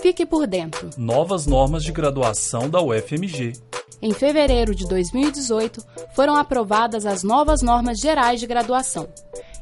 Fique por dentro. Novas normas de graduação da UFMG. Em fevereiro de 2018, foram aprovadas as novas normas gerais de graduação.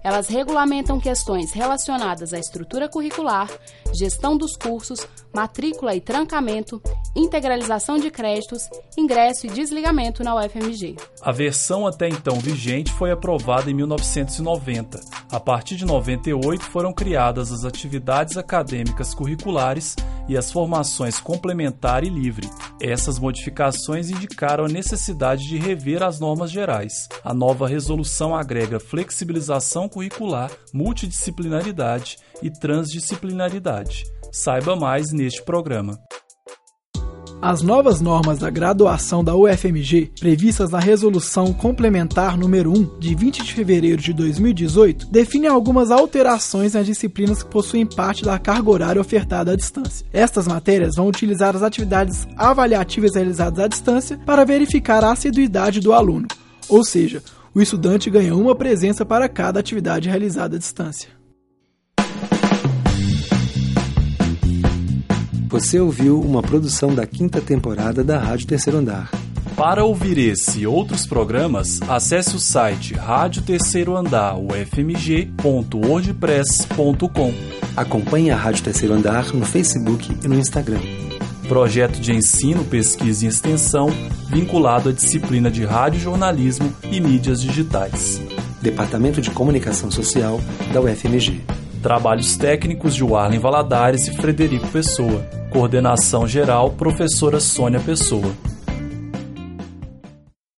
Elas regulamentam questões relacionadas à estrutura curricular, gestão dos cursos, matrícula e trancamento, integralização de créditos, ingresso e desligamento na UFMG. A versão até então vigente foi aprovada em 1990. A partir de 98 foram criadas as atividades acadêmicas curriculares e as formações complementar e livre. Essas modificações indicaram a necessidade de rever as normas gerais. A nova resolução agrega flexibilização curricular, multidisciplinaridade e transdisciplinaridade. Saiba mais neste programa. As novas normas da graduação da UFMG, previstas na Resolução Complementar número 1, de 20 de fevereiro de 2018, definem algumas alterações nas disciplinas que possuem parte da carga horária ofertada à distância. Estas matérias vão utilizar as atividades avaliativas realizadas à distância para verificar a assiduidade do aluno, ou seja, o estudante ganha uma presença para cada atividade realizada à distância. Você ouviu uma produção da quinta temporada da Rádio Terceiro Andar. Para ouvir esse e outros programas, acesse o site Rádio Terceiro Andar ufmg.wordpress.com. Acompanhe a Rádio Terceiro Andar no Facebook e no Instagram. Projeto de ensino, pesquisa e extensão vinculado à disciplina de rádio jornalismo e mídias digitais. Departamento de Comunicação Social da UFMG. Trabalhos técnicos de Warlen Valadares e Frederico Pessoa. Coordenação geral, professora Sônia Pessoa.